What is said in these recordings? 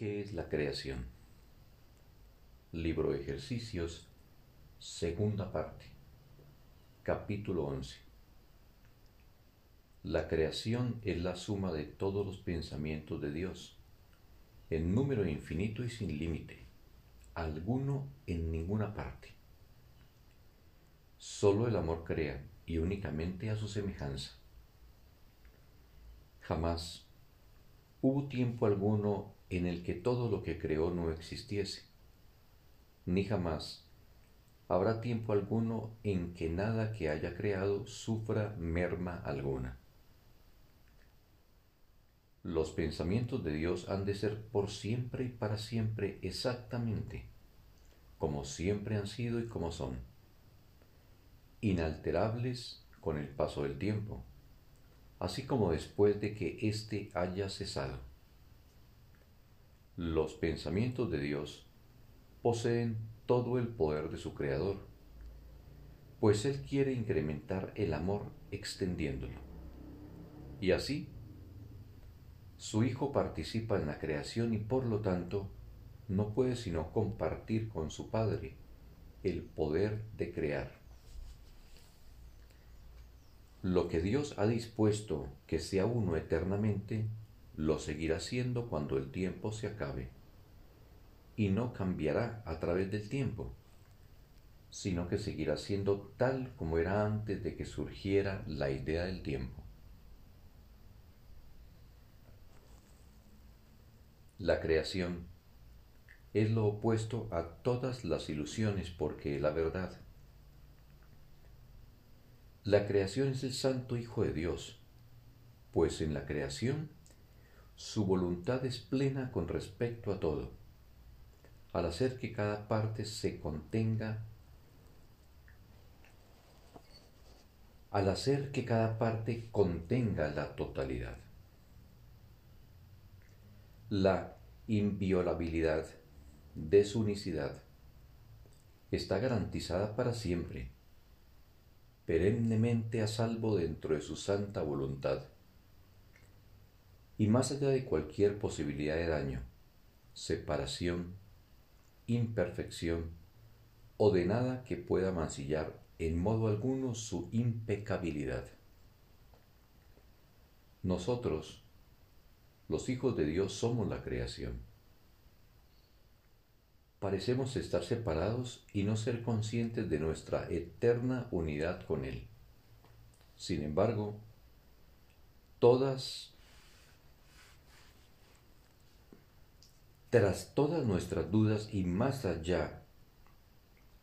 ¿Qué es la creación? Libro ejercicios, segunda parte, capítulo 11. La creación es la suma de todos los pensamientos de Dios, en número infinito y sin límite, alguno en ninguna parte. Solo el amor crea y únicamente a su semejanza. Jamás hubo tiempo alguno en el que todo lo que creó no existiese, ni jamás habrá tiempo alguno en que nada que haya creado sufra merma alguna. Los pensamientos de Dios han de ser por siempre y para siempre exactamente como siempre han sido y como son, inalterables con el paso del tiempo, así como después de que éste haya cesado. Los pensamientos de Dios poseen todo el poder de su Creador, pues Él quiere incrementar el amor extendiéndolo. Y así, su Hijo participa en la creación y por lo tanto no puede sino compartir con su Padre el poder de crear. Lo que Dios ha dispuesto que sea uno eternamente, lo seguirá siendo cuando el tiempo se acabe, y no cambiará a través del tiempo, sino que seguirá siendo tal como era antes de que surgiera la idea del tiempo. La creación es lo opuesto a todas las ilusiones porque la verdad, la creación es el Santo Hijo de Dios, pues en la creación su voluntad es plena con respecto a todo, al hacer que cada parte se contenga, al hacer que cada parte contenga la totalidad. La inviolabilidad de su unicidad está garantizada para siempre, perennemente a salvo dentro de su santa voluntad y más allá de cualquier posibilidad de daño, separación, imperfección o de nada que pueda mancillar en modo alguno su impecabilidad. Nosotros, los hijos de Dios, somos la creación. Parecemos estar separados y no ser conscientes de nuestra eterna unidad con Él. Sin embargo, todas Tras todas nuestras dudas y más allá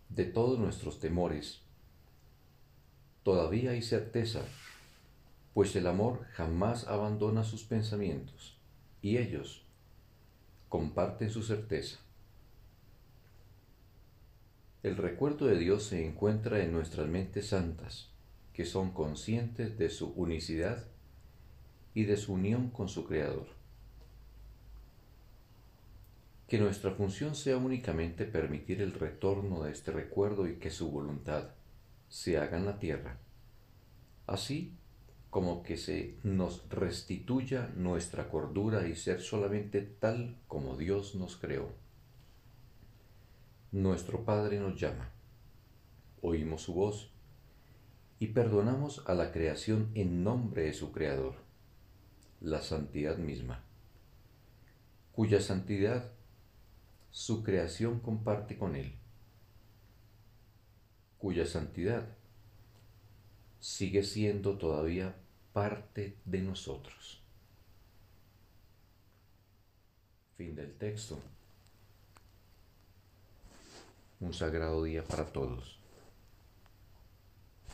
de todos nuestros temores, todavía hay certeza, pues el amor jamás abandona sus pensamientos y ellos comparten su certeza. El recuerdo de Dios se encuentra en nuestras mentes santas, que son conscientes de su unicidad y de su unión con su Creador que nuestra función sea únicamente permitir el retorno de este recuerdo y que su voluntad se haga en la tierra, así como que se nos restituya nuestra cordura y ser solamente tal como Dios nos creó. Nuestro Padre nos llama, oímos su voz y perdonamos a la creación en nombre de su Creador, la santidad misma, cuya santidad su creación comparte con Él, cuya santidad sigue siendo todavía parte de nosotros. Fin del texto. Un sagrado día para todos.